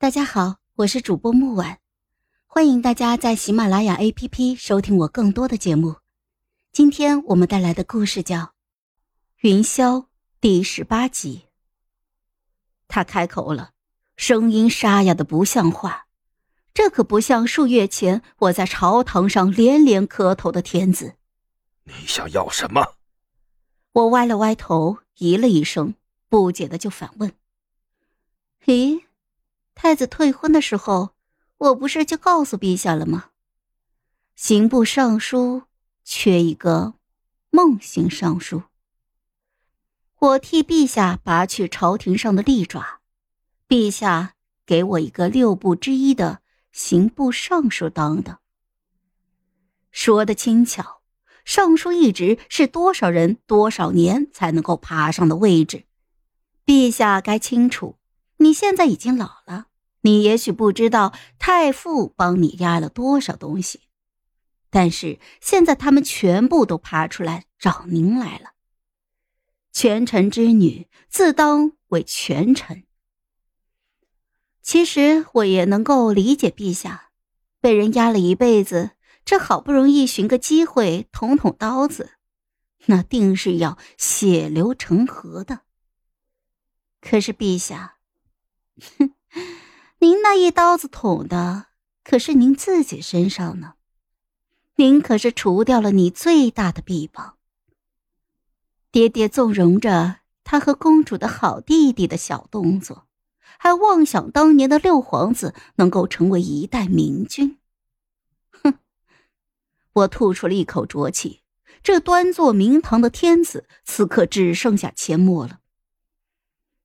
大家好，我是主播木婉，欢迎大家在喜马拉雅 APP 收听我更多的节目。今天我们带来的故事叫《云霄》第十八集。他开口了，声音沙哑的不像话，这可不像数月前我在朝堂上连连磕头的天子。你想要什么？我歪了歪头，咦了一声，不解的就反问：“咦？”太子退婚的时候，我不是就告诉陛下了吗？刑部尚书缺一个梦行尚书，我替陛下拔去朝廷上的利爪，陛下给我一个六部之一的刑部尚书当的。说的轻巧，尚书一职是多少人多少年才能够爬上的位置，陛下该清楚。你现在已经老了。你也许不知道太傅帮你压了多少东西，但是现在他们全部都爬出来找您来了。权臣之女自当为权臣。其实我也能够理解陛下，被人压了一辈子，这好不容易寻个机会捅捅刀子，那定是要血流成河的。可是陛下，哼。您那一刀子捅的可是您自己身上呢，您可是除掉了你最大的臂膀。爹爹纵容着他和公主的好弟弟的小动作，还妄想当年的六皇子能够成为一代明君。哼！我吐出了一口浊气。这端坐明堂的天子，此刻只剩下缄默了。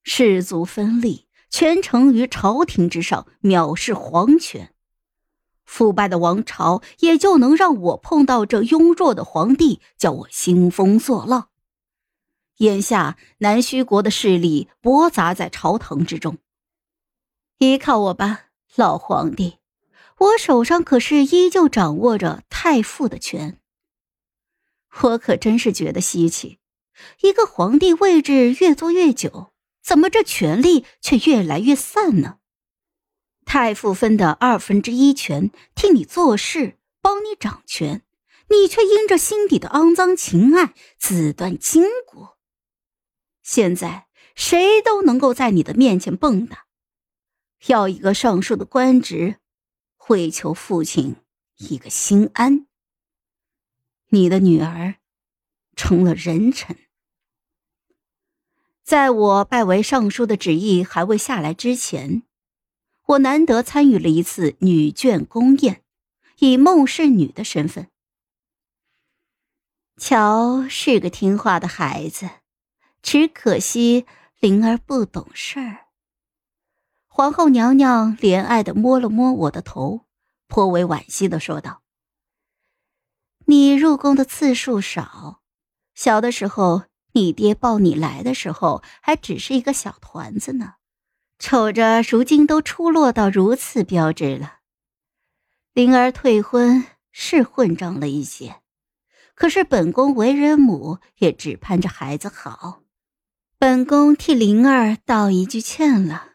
士族分立。权臣于朝廷之上，藐视皇权，腐败的王朝也就能让我碰到这庸弱的皇帝，叫我兴风作浪。眼下南虚国的势力驳杂在朝堂之中，依靠我吧，老皇帝，我手上可是依旧掌握着太傅的权。我可真是觉得稀奇，一个皇帝位置越坐越久。怎么这权力却越来越散呢？太傅分的二分之一权替你做事，帮你掌权，你却因着心底的肮脏情爱自断筋骨。现在谁都能够在你的面前蹦跶，要一个尚书的官职，会求父亲一个心安。你的女儿成了人臣。在我拜为尚书的旨意还未下来之前，我难得参与了一次女眷宫宴，以孟氏女的身份。乔是个听话的孩子，只可惜灵儿不懂事儿。皇后娘娘怜爱的摸了摸我的头，颇为惋惜的说道：“你入宫的次数少，小的时候。”你爹抱你来的时候还只是一个小团子呢，瞅着如今都出落到如此标致了。灵儿退婚是混账了一些，可是本宫为人母也只盼着孩子好。本宫替灵儿道一句歉了，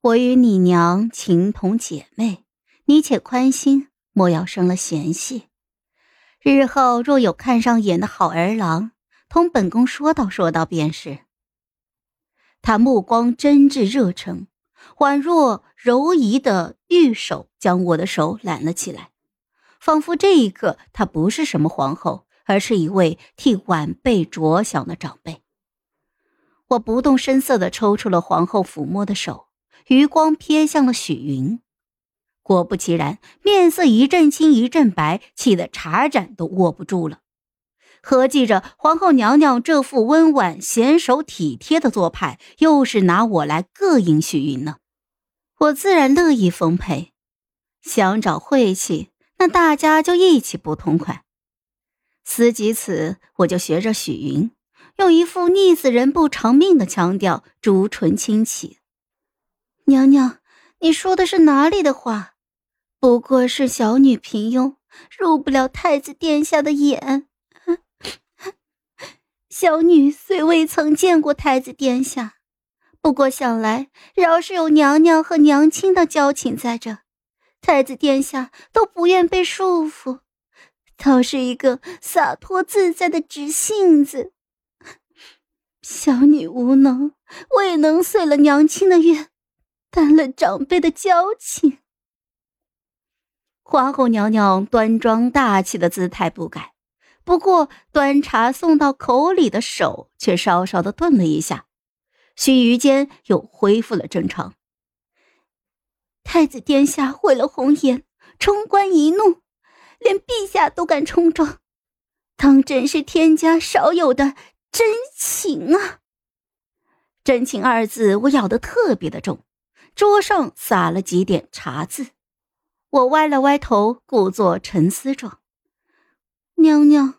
我与你娘情同姐妹，你且宽心，莫要生了嫌隙。日后若有看上眼的好儿郎。同本宫说道说道便是。他目光真挚热诚，宛若柔仪的玉手将我的手揽了起来，仿佛这一刻她不是什么皇后，而是一位替晚辈着想的长辈。我不动声色地抽出了皇后抚摸的手，余光瞥向了许云，果不其然，面色一阵青一阵白，气得茶盏都握不住了。合计着皇后娘娘这副温婉娴熟体贴的做派，又是拿我来膈应许云呢？我自然乐意奉陪，想找晦气，那大家就一起不痛快。思及此，我就学着许云，用一副溺死人不偿命的腔调，朱唇轻启：“娘娘，你说的是哪里的话？不过是小女平庸，入不了太子殿下的眼。”小女虽未曾见过太子殿下，不过想来，饶是有娘娘和娘亲的交情在这，太子殿下都不愿被束缚，倒是一个洒脱自在的直性子。小女无能，未能遂了娘亲的愿，担了长辈的交情。皇后娘娘端庄大气的姿态不改，不过端茶送到口里的手却稍稍的顿了一下。须臾间又恢复了正常。太子殿下毁了红颜冲冠一怒，连陛下都敢冲撞，当真是天家少有的真情啊！真情二字我咬得特别的重，桌上洒了几点茶渍，我歪了歪头，故作沉思状。娘娘，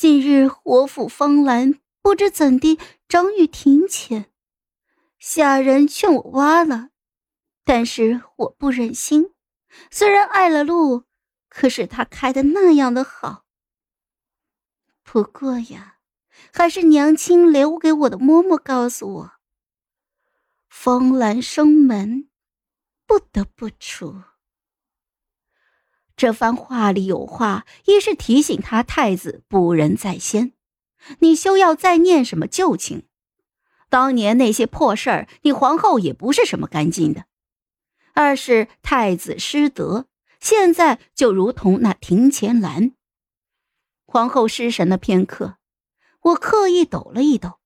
近日我府芳兰不知怎地长于庭前。下人劝我挖了，但是我不忍心。虽然爱了路，可是它开的那样的好。不过呀，还是娘亲留给我的嬷嬷告诉我：风兰生门，不得不除。这番话里有话，一是提醒他太子不仁在先，你休要再念什么旧情。当年那些破事儿，你皇后也不是什么干净的。二是太子失德，现在就如同那庭前兰。皇后失神了片刻，我刻意抖了一抖，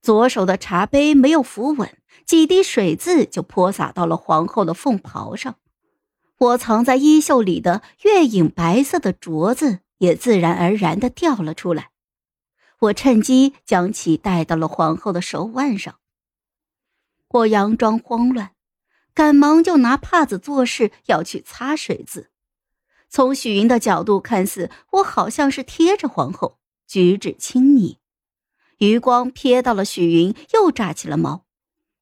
左手的茶杯没有扶稳，几滴水渍就泼洒到了皇后的凤袍上。我藏在衣袖里的月影白色的镯子也自然而然的掉了出来。我趁机将其戴到了皇后的手腕上。我佯装慌乱，赶忙就拿帕子做事要去擦水渍。从许云的角度看似，我好像是贴着皇后，举止亲昵。余光瞥到了许云，又炸起了毛。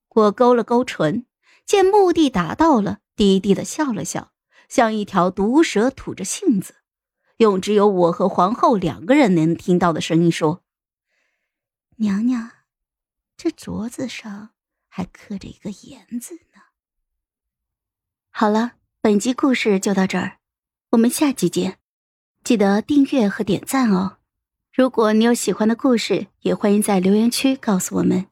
我勾了勾唇，见目的达到了，低低的笑了笑，像一条毒蛇吐着信子，用只有我和皇后两个人能听到的声音说。娘娘，这镯子上还刻着一个言字呢。好了，本集故事就到这儿，我们下集见，记得订阅和点赞哦。如果你有喜欢的故事，也欢迎在留言区告诉我们。